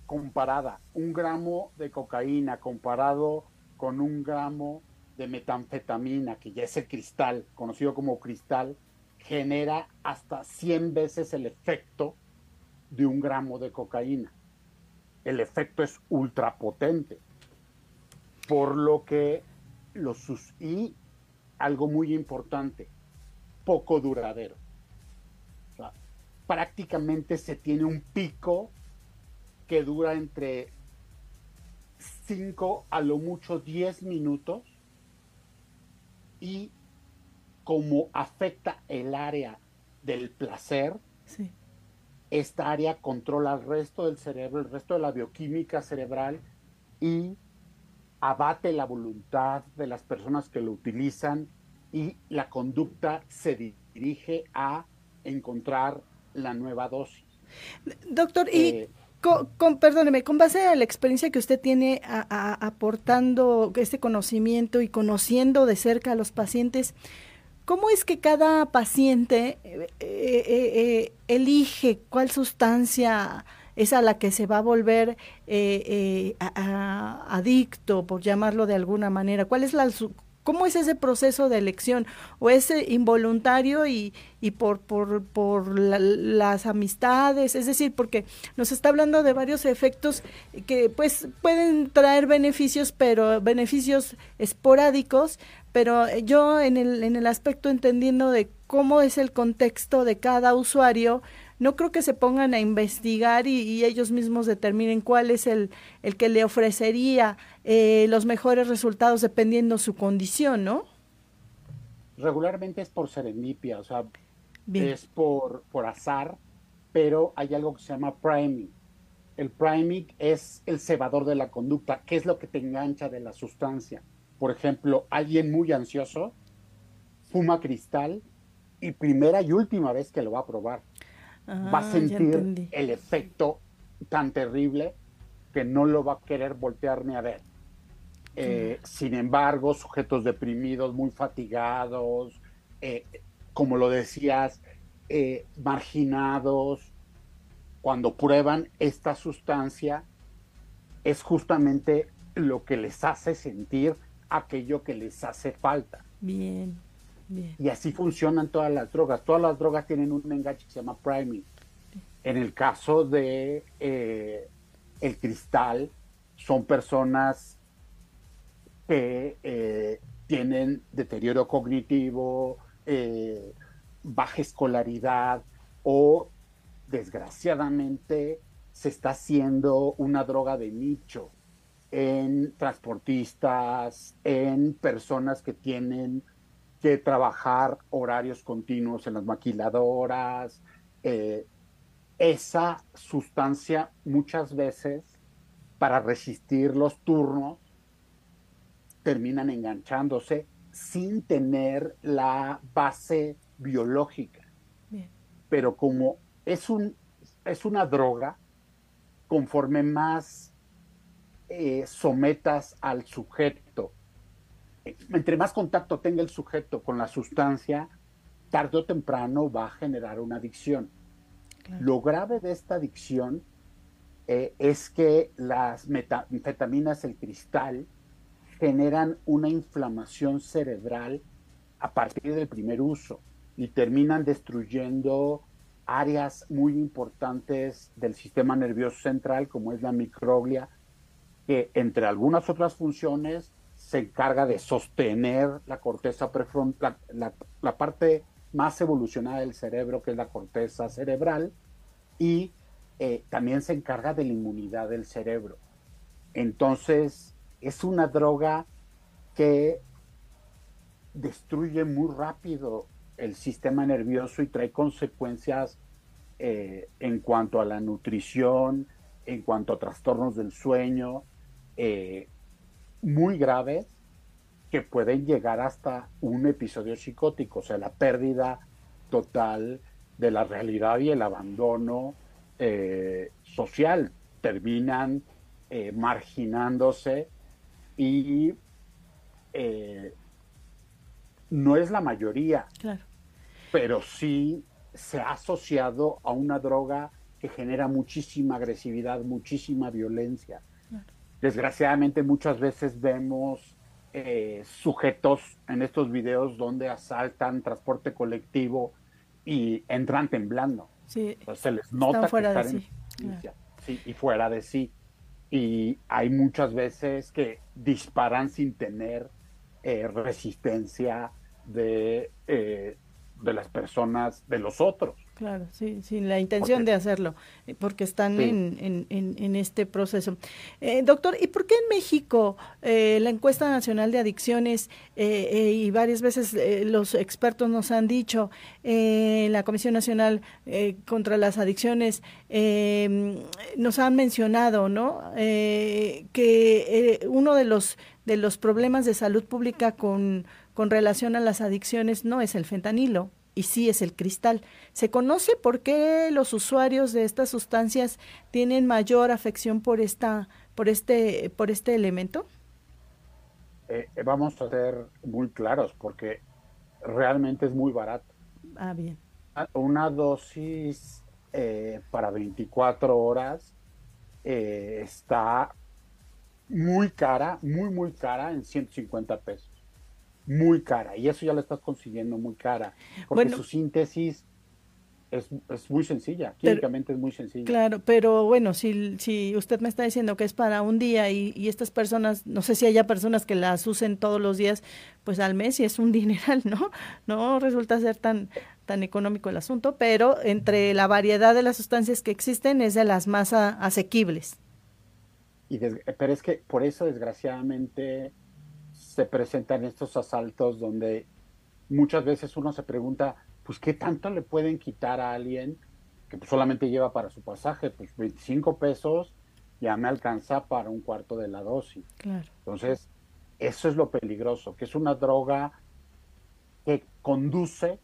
Speaker 4: comparada, un gramo de cocaína comparado con un gramo de metanfetamina, que ya es el cristal, conocido como cristal, genera hasta 100 veces el efecto de un gramo de cocaína. El efecto es ultra potente. Por lo que los y algo muy importante, poco duradero. Prácticamente se tiene un pico que dura entre 5 a lo mucho 10 minutos y como afecta el área del placer,
Speaker 2: Sí.
Speaker 4: esta área controla el resto del cerebro, el resto de la bioquímica cerebral y abate la voluntad de las personas que lo utilizan y la conducta se dirige a encontrar la nueva dosis.
Speaker 2: Doctor, y
Speaker 4: Eh,
Speaker 2: co- con, perdóneme, con base a la experiencia que usted tiene a- a- aportando este conocimiento y conociendo de cerca a los pacientes, ¿cómo es que cada paciente eh, eh, eh, eh, elige cuál sustancia es a la que se va a volver eh, eh, a- a- adicto, por llamarlo de alguna manera? ¿Cuál es la su- ¿Cómo es ese proceso de elección? ¿O es eh, involuntario y, y por, por, por la- las amistades? Es decir, porque nos está hablando de varios efectos que pues pueden traer beneficios, pero beneficios esporádicos, pero yo en el, en el aspecto entendiendo de cómo es el contexto de cada usuario, no creo que se pongan a investigar y, y ellos mismos determinen cuál es el, el que le ofrecería eh, los mejores resultados dependiendo su condición, ¿no?
Speaker 4: regularmente es por serendipia, o sea,
Speaker 2: Bien.
Speaker 4: es por, por azar, pero hay algo que se llama priming. El priming es el cebador de la conducta. ¿Qué es lo que te engancha de la sustancia? Por ejemplo, alguien muy ansioso fuma cristal y primera y última vez que lo va a probar. Va a
Speaker 2: Ah,
Speaker 4: sentir el efecto tan terrible que no lo va a querer voltear ni a ver. Eh, sin embargo, sujetos deprimidos, muy fatigados, eh, como lo decías, eh, marginados, cuando prueban esta sustancia, es justamente lo que les hace sentir aquello que les hace falta.
Speaker 2: Bien,
Speaker 4: Y así funcionan todas las drogas. Todas las drogas tienen un enganche que se llama priming. En el caso de eh, el cristal, son personas que eh, tienen deterioro cognitivo, eh, baja escolaridad o desgraciadamente se está haciendo una droga de nicho en transportistas, en personas que tienen que trabajar horarios continuos en las maquiladoras. eh, esa sustancia muchas veces para resistir los turnos terminan enganchándose sin tener la base biológica.
Speaker 2: Bien.
Speaker 4: Pero como es, un, es una droga, conforme más eh, sometas al sujeto, entre más contacto tenga el sujeto con la sustancia, tarde o temprano va a generar una adicción.
Speaker 2: Claro.
Speaker 4: Lo grave de esta adicción eh, es que las metanfetaminas, el cristal, generan una inflamación cerebral a partir del primer uso y terminan destruyendo áreas muy importantes del sistema nervioso central, como es la microglia, que entre algunas otras funciones se encarga de sostener la corteza prefrontal, la, parte más evolucionada del cerebro, que es la corteza cerebral, y eh, también se encarga de la inmunidad del cerebro. Entonces, es una droga que destruye muy rápido el sistema nervioso y trae consecuencias eh, en cuanto a la nutrición, en cuanto a trastornos del sueño, eh, muy graves que pueden llegar hasta un episodio psicótico, o sea, la pérdida total de la realidad y el abandono eh, social. Terminan eh, marginándose y eh, no es la mayoría,
Speaker 2: Claro.
Speaker 4: pero sí se ha asociado a una droga que genera muchísima agresividad, muchísima violencia. Desgraciadamente muchas veces vemos eh, sujetos en estos videos donde asaltan transporte colectivo y entran temblando.
Speaker 2: Sí.
Speaker 4: Entonces se les nota que
Speaker 2: fuera
Speaker 4: están en
Speaker 2: sí,
Speaker 4: abstinencia, sí, y fuera de sí. Y hay muchas veces que disparan sin tener eh, resistencia de, eh, de las personas, de los otros.
Speaker 2: Claro, sí, sin la intención
Speaker 4: Porque-
Speaker 2: de hacerlo, eh, porque están
Speaker 4: Sí.
Speaker 2: en, en, en, en este proceso. Eh, doctor, ¿y por qué en México eh, la encuesta nacional de adicciones eh, eh, y varias veces los expertos nos han dicho, la Comisión Nacional contra las Adicciones eh, nos han mencionado, ¿no? Que eh, uno de los de los problemas de salud pública con, con relación a las adicciones no es el fentanilo, y sí es el cristal. ¿Se conoce por qué los usuarios de estas sustancias tienen mayor afección por esta, por este, por este elemento?
Speaker 4: Eh, eh, vamos a ser muy claros porque realmente es muy barato.
Speaker 2: Ah, bien.
Speaker 4: Ah, Una dosis eh, para 24 horas eh, está muy cara, muy, muy cara en 150 pesos. Muy cara. Y eso ya lo estás consiguiendo muy cara. Porque
Speaker 2: Bueno.
Speaker 4: su síntesis es, es muy sencilla.
Speaker 2: Pero-
Speaker 4: Químicamente es muy sencilla.
Speaker 2: Claro, pero bueno, si, si usted me está diciendo que es para un día y, y estas personas, no sé si haya personas que las usen todos los días, pues al mes y es un dineral, ¿no? No resulta ser tan, tan económico el asunto, pero entre la variedad de las sustancias que existen es de las más a- asequibles.
Speaker 4: Y des- pero es que por eso desgraciadamente se presentan estos asaltos donde muchas veces uno se pregunta, pues qué tanto le pueden quitar a alguien que pues, solamente lleva para su pasaje, pues 25 pesos ya me alcanza para un cuarto de la dosis.
Speaker 2: Claro.
Speaker 4: Entonces, eso es lo peligroso, que es una droga que conduce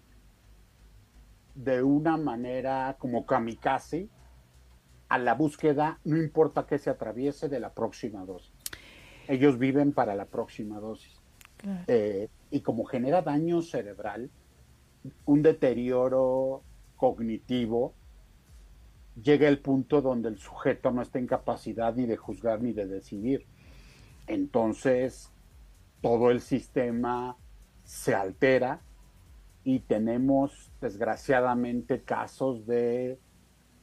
Speaker 4: de una manera como kamikaze a la búsqueda, no importa que se atraviese, de la próxima dosis. Ellos viven para la próxima dosis.
Speaker 2: Claro.
Speaker 4: Eh, y como genera daño cerebral, un deterioro cognitivo, llega el punto donde el sujeto no está en capacidad ni de juzgar ni de decidir. Entonces, todo el sistema se altera y tenemos desgraciadamente casos de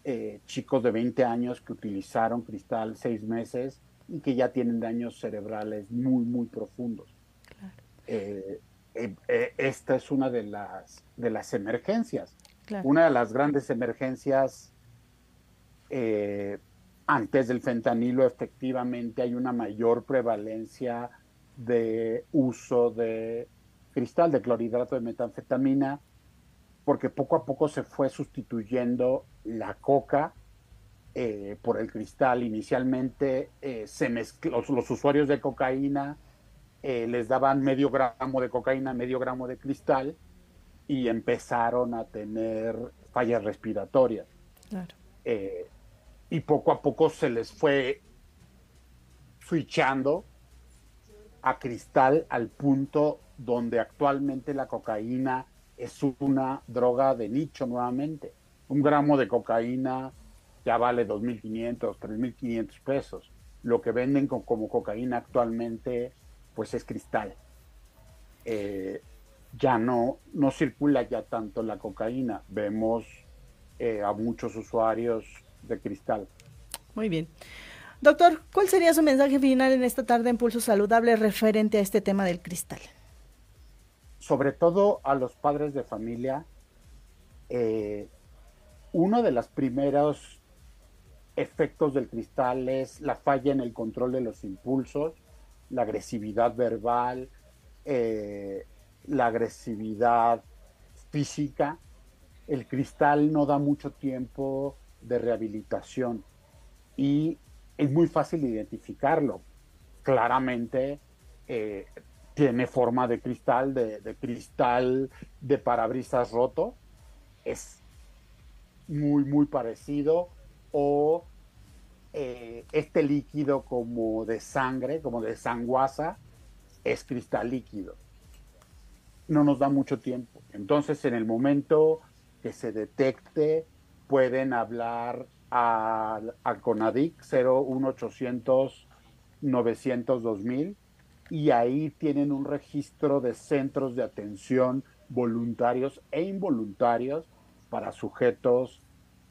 Speaker 4: eh, chicos de 20 años que utilizaron cristal seis meses y que ya tienen daños cerebrales muy, muy profundos. Eh, eh, eh, esta es una de las, de las emergencias.
Speaker 2: Claro.
Speaker 4: Una de las grandes emergencias eh, antes del fentanilo, efectivamente, hay una mayor prevalencia de uso de cristal, de clorhidrato de metanfetamina, porque poco a poco se fue sustituyendo la coca eh, por el cristal. Inicialmente eh, se mezcl- los, los usuarios de cocaína eh, les daban medio gramo de cocaína, medio gramo de cristal y empezaron a tener fallas respiratorias.
Speaker 2: Claro.
Speaker 4: Eh, y poco a poco se les fue switchando a cristal al punto donde actualmente la cocaína es una droga de nicho nuevamente. Un gramo de cocaína ya vale 2.500, 3.500 pesos. Lo que venden con- como cocaína actualmente pues es cristal. Eh, ya no, no circula ya tanto la cocaína. Vemos eh, a muchos usuarios de cristal.
Speaker 2: Muy bien. Doctor, ¿cuál sería su mensaje final en esta tarde en Pulso Saludable referente a este tema del cristal?
Speaker 4: sobre todo a los padres de familia, eh, uno de los primeros efectos del cristal es la falla en el control de los impulsos, la agresividad verbal, eh, la agresividad física, el cristal no da mucho tiempo de rehabilitación y es muy fácil identificarlo. Claramente eh, tiene forma de cristal, de, de cristal de parabrisas roto, es muy, muy parecido, o eh, este líquido como de sangre, como de sanguasa, es cristal líquido. No nos da mucho tiempo. Entonces, en el momento que se detecte, pueden hablar al, al CONADIC 01800 900 2000 y ahí tienen un registro de centros de atención voluntarios e involuntarios para sujetos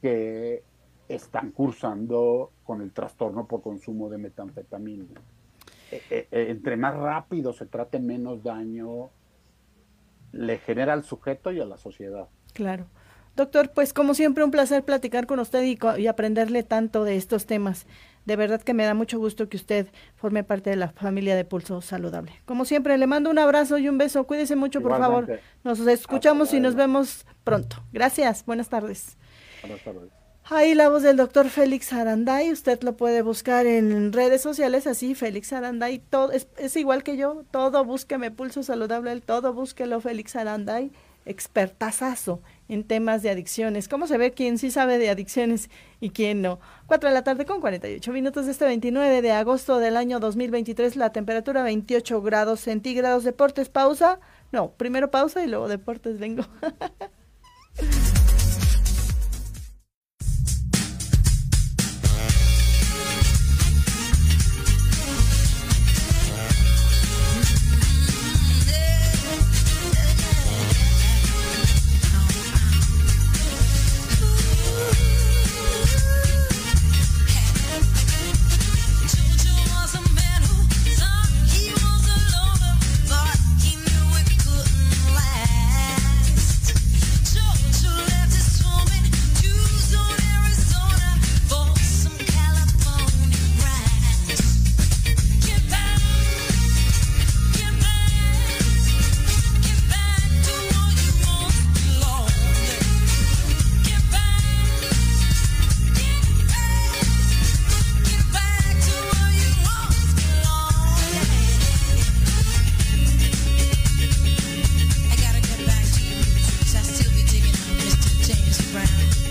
Speaker 4: que están cursando con el trastorno por consumo de metanfetamina. Eh, eh, eh, entre más rápido se trate, menos daño le genera al sujeto y a la sociedad.
Speaker 2: Claro. Doctor, pues como siempre un placer platicar con usted y, aprenderle tanto de estos temas. De verdad que me da mucho gusto que usted forme parte de la familia de Pulso Saludable. Como siempre, le mando un abrazo y un beso. Cuídese mucho, por favor. Nos escuchamos y nos vemos pronto. Gracias. Buenas tardes.
Speaker 4: Buenas tardes.
Speaker 2: Ahí la voz del doctor Félix Aranday, usted lo puede buscar en redes sociales así, Félix Aranday, es, igual que yo, todo búsqueme Pulso Saludable, el todo búsquelo Félix Aranday, expertazazo en temas de adicciones. ¿Cómo se ve quién sí sabe de adicciones y quién no? 4 de la tarde con 48 minutos este 29 de agosto del año 2023, la temperatura 28 grados centígrados, deportes, pausa, no, primero pausa y luego deportes, vengo. friend.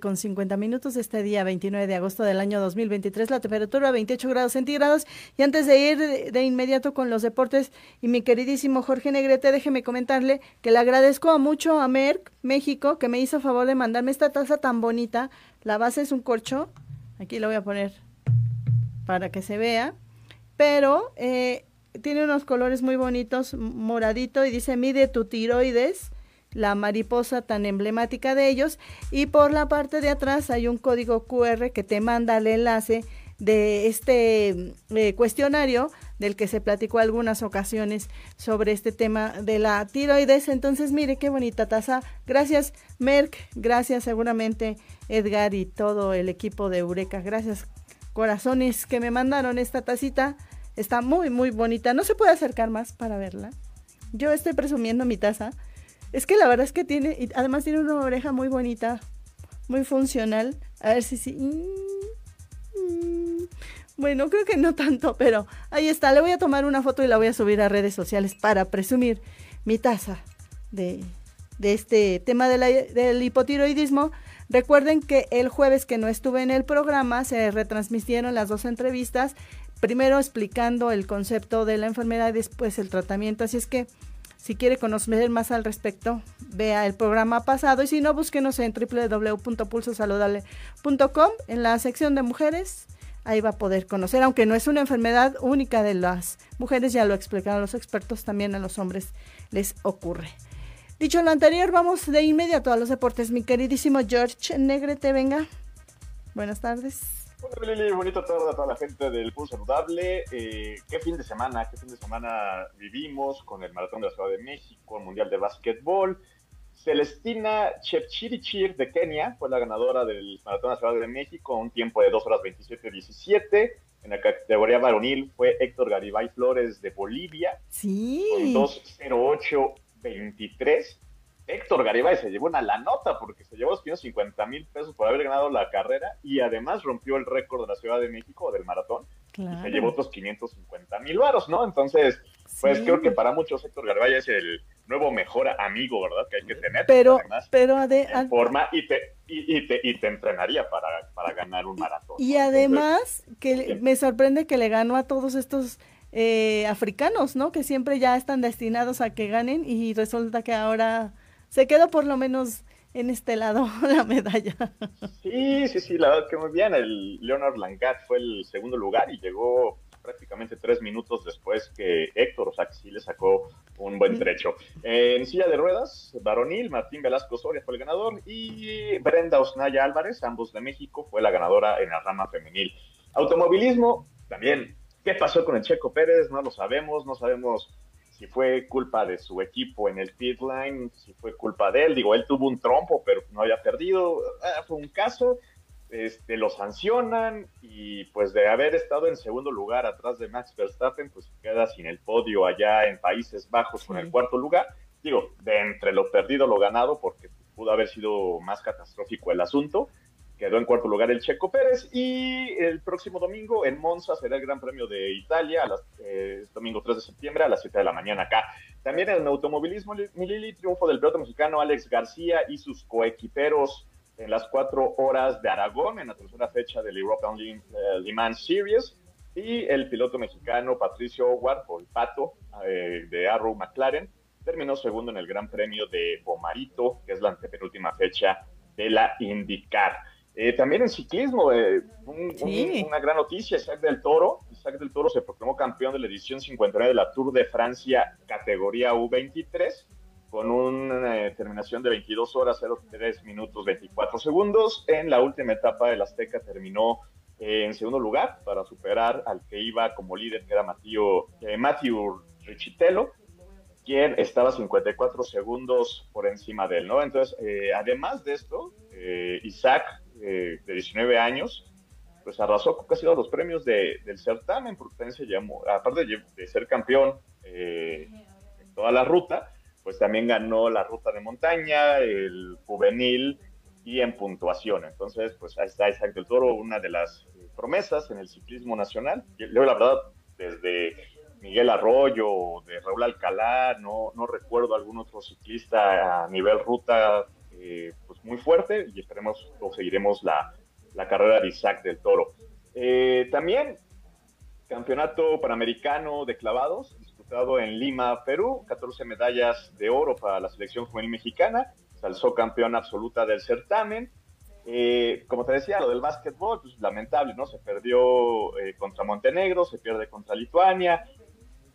Speaker 2: Con 50 minutos este día 29 de agosto del año 2023, la temperatura 28 grados centígrados. Y antes de ir de, inmediato con los deportes y mi queridísimo Jorge Negrete, déjeme comentarle que le agradezco mucho a Merck México que me hizo favor de mandarme esta taza tan bonita, la base es un corcho, aquí lo voy a poner para que se vea, pero eh, tiene unos colores muy bonitos, moradito y dice mide tu tiroides la mariposa tan emblemática de ellos y por la parte de atrás hay un código QR que te manda el enlace de este eh, cuestionario del que se platicó algunas ocasiones sobre este tema de la tiroides. Entonces, mire qué bonita taza. Gracias, Merck. Gracias, seguramente, Edgar y todo el equipo de Eureka. Gracias, corazones, que me mandaron esta tacita. Está muy, muy bonita. No se puede acercar más para verla. Yo estoy presumiendo mi taza. Es que la verdad es que tiene, además tiene una oreja muy bonita, muy funcional. A ver si sí. Bueno, creo que no tanto, pero ahí está. Le voy a tomar una foto y la voy a subir a redes sociales para presumir mi taza de, de este tema del hipotiroidismo. Recuerden que el jueves que no estuve en el programa se retransmitieron las dos entrevistas, primero explicando el concepto de la enfermedad y después el tratamiento. Así es que si quiere conocer más al respecto, vea el programa pasado y si no, búsquenos en www.pulsosaludable.com en la sección de mujeres. Ahí va a poder conocer, aunque no es una enfermedad única de las mujeres, ya lo explicaron los expertos, también a los hombres les ocurre. Dicho lo anterior, vamos de inmediato a los deportes. Mi queridísimo George Negrete, venga. Buenas tardes.
Speaker 5: Hola Lili, bonita tarde a toda la gente del Pulso Saludable. Eh, qué fin de semana, qué fin de semana vivimos con el Maratón de la Ciudad de México, el Mundial de Básquetbol. Celestina Chepchirichir de Kenia fue la ganadora del Maratón de la Ciudad de México, un tiempo de 2 horas 27-17. En la categoría varonil fue Héctor Garibay Flores de Bolivia con
Speaker 2: Sí.
Speaker 5: 2.08.23. Héctor Garibay se llevó una la nota porque se llevó los 550 mil pesos por haber ganado la carrera y además rompió el récord de la Ciudad de México del maratón y se llevó otros 550 mil varos, ¿no? Entonces, pues
Speaker 2: Sí.
Speaker 5: creo que para muchos Héctor Garibay es el nuevo mejor amigo, ¿verdad? Que hay que tener.
Speaker 2: Pero,
Speaker 5: además,
Speaker 2: pero ade-
Speaker 5: en forma y te, y, y te, y te entrenaría para, para ganar un maratón.
Speaker 2: Y
Speaker 5: ¿no? Entonces,
Speaker 2: además, que me sorprende que le ganó a todos estos eh, africanos, ¿no? Que siempre ya están destinados a que ganen y resulta que ahora se quedó por lo menos en este lado la medalla.
Speaker 5: Sí, sí, sí, la verdad que muy bien. El Leonard Langat fue el segundo lugar y llegó prácticamente tres minutos después que Héctor, o sea que sí le sacó un buen trecho. En silla de ruedas, varonil, Martín Velasco Soria fue el ganador y Brenda Osnaya Álvarez, ambos de México, fue la ganadora en la rama femenil. Automovilismo, también, ¿qué pasó con el Checo Pérez? No lo sabemos, no sabemos si fue culpa de su equipo en el pit line, si fue culpa de él. Digo, él tuvo un trompo, pero no había perdido. Ah, fue un caso. Este, lo sancionan y pues de haber estado en segundo lugar atrás de Max Verstappen, pues queda sin el podio allá en Países Bajos con
Speaker 2: Sí.
Speaker 5: el cuarto lugar. Digo, de entre lo perdido lo ganado, porque pudo haber sido más catastrófico el asunto. Quedó en cuarto lugar el Checo Pérez y el próximo domingo en Monza será el Gran Premio de Italia, a las, eh, domingo 3 de septiembre a las 7 de la mañana acá. También en automovilismo, Li- mi Lili, triunfo del piloto mexicano Alex García y sus coequiperos en las cuatro horas de Aragón, en la tercera fecha del European eh, Le Mans Series. Y el piloto mexicano Patricio Howard, o el Pato, eh, de Arrow McLaren, terminó segundo en el Gran Premio de Pomarito, que es la antepenúltima fecha de la IndyCar. Eh, también en ciclismo, eh, un-
Speaker 2: Sí.
Speaker 5: un- una gran noticia, Isaac del Toro. Isaac del Toro se proclamó campeón de la edición 59 de la Tour de Francia categoría U23 con una eh, terminación de 22 horas 03 minutos 24 segundos. En la última etapa del Azteca terminó eh, en segundo lugar para superar al que iba como líder, que era Matthew, eh, Matthew Richitello, quien estaba 54 segundos por encima de él, ¿no? Entonces, además de esto, eh, Isaac, eh, de 19 años, pues arrasó casi todos los premios de- del certamen, porque se llamó, aparte de, ser campeón eh, en toda la ruta, pues también ganó la ruta de montaña, el juvenil y en puntuación. Entonces, pues ahí está Isaac del Toro, una de las eh, promesas en el ciclismo nacional. Yo, la verdad, desde Miguel Arroyo, de Raúl Alcalá, no, no recuerdo algún otro ciclista a nivel ruta eh, pues muy fuerte y esperemos o seguiremos la, la carrera de Isaac del Toro. Eh, también campeonato panamericano de clavados disputado en Lima, Perú, 14 medallas de oro para la selección juvenil mexicana, se alzó campeona absoluta del certamen. Eh, como te decía, lo del básquetbol, pues lamentable, ¿no? Se perdió eh, contra Montenegro, se pierde contra Lituania,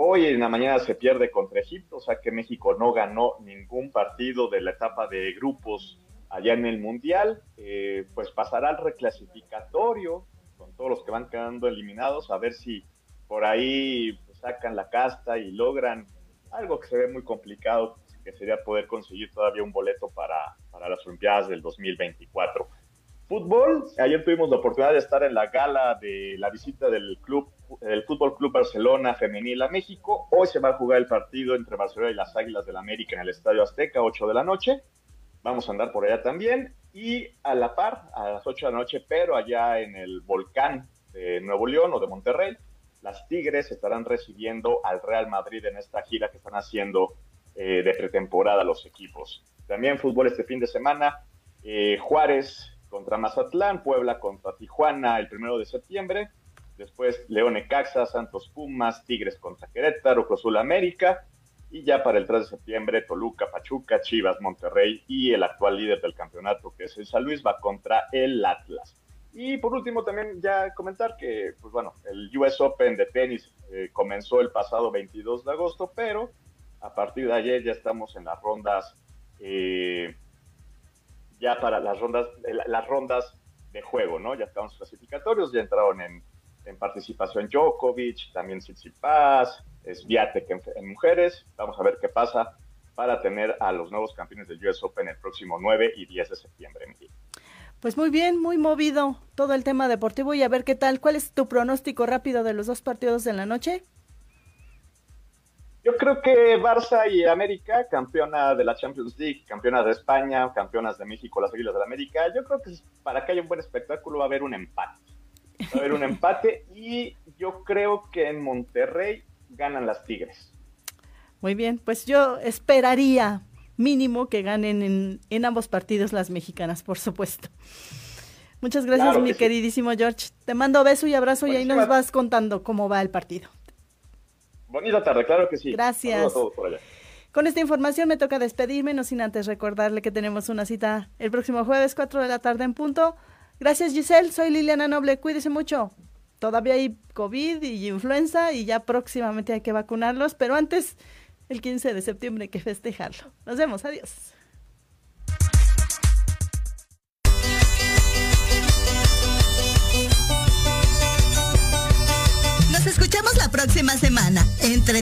Speaker 5: Hoy en la mañana se pierde contra Egipto, o sea que México no ganó ningún partido de la etapa de grupos allá en el Mundial. Eh, pues pasará al reclasificatorio con todos los que van quedando eliminados, a ver si por ahí pues, sacan la casta y logran algo que se ve muy complicado, que sería poder conseguir todavía un boleto para, para las Olimpiadas del 2024. Fútbol, ayer tuvimos la oportunidad de estar en la gala de la visita del club, el Fútbol Club Barcelona Femenil a México. Hoy se va a jugar el partido entre Barcelona y las Águilas del América en el Estadio Azteca, 8 de la noche. Vamos a andar por allá también. Y a la par, a las 8 de la noche, pero allá en el volcán de Nuevo León o de Monterrey. Las Tigres estarán recibiendo al Real Madrid en esta gira que están haciendo eh, de pretemporada los equipos. También fútbol este fin de semana. eh, Juárez contra Mazatlán, Puebla contra Tijuana el primero de septiembre. Después León Necaxa, Santos Pumas, Tigres contra Querétaro, Cruz Azul América. Y ya para el 3 de septiembre, Toluca, Pachuca, Chivas, Monterrey y el actual líder del campeonato, que es el San Luis, va contra el Atlas. Y por último, también ya comentar que, pues bueno, el US Open de tenis eh, comenzó el pasado 22 de agosto, pero a partir de ayer ya estamos en las rondas, eh, ya para las rondas, eh, las rondas de juego, ¿no? Ya estamos clasificatorios, ya entraron en, en participación Djokovic, también Tsitsipas, Sviatek en, en mujeres. Vamos a ver qué pasa para tener a los nuevos campeones del US Open el próximo 9 y 10 de septiembre.
Speaker 2: Pues muy bien, muy movido todo el tema deportivo y a ver qué tal. ¿Cuál es tu pronóstico rápido de los dos partidos de la noche?
Speaker 5: Yo creo que Barça y América, campeona de la Champions League, campeonas de España, campeonas de México, las Águilas de la América, yo creo que para que haya un buen espectáculo va a haber un empate. Va a haber un empate y yo creo que en Monterrey ganan las Tigres.
Speaker 2: Muy bien, pues yo esperaría mínimo que ganen en, en ambos partidos las mexicanas, por supuesto. Muchas gracias,
Speaker 5: Claro que
Speaker 2: mi
Speaker 5: sí.
Speaker 2: queridísimo George. Te mando beso y abrazo y ahí nos vas contando cómo va el partido.
Speaker 5: Bonita tarde, claro que sí.
Speaker 2: Gracias.
Speaker 5: Saludos a todos por allá.
Speaker 2: Con esta información me toca despedirme, no sin antes recordarle que tenemos una cita el próximo jueves, 4 de la tarde en punto. Gracias, Giselle. Soy Liliana Noble. Cuídese mucho. Todavía hay COVID y influenza y ya próximamente hay que vacunarlos, pero antes, el 15 de septiembre, hay que festejarlo. Nos vemos. Adiós.
Speaker 6: Nos escuchamos la próxima semana. Entre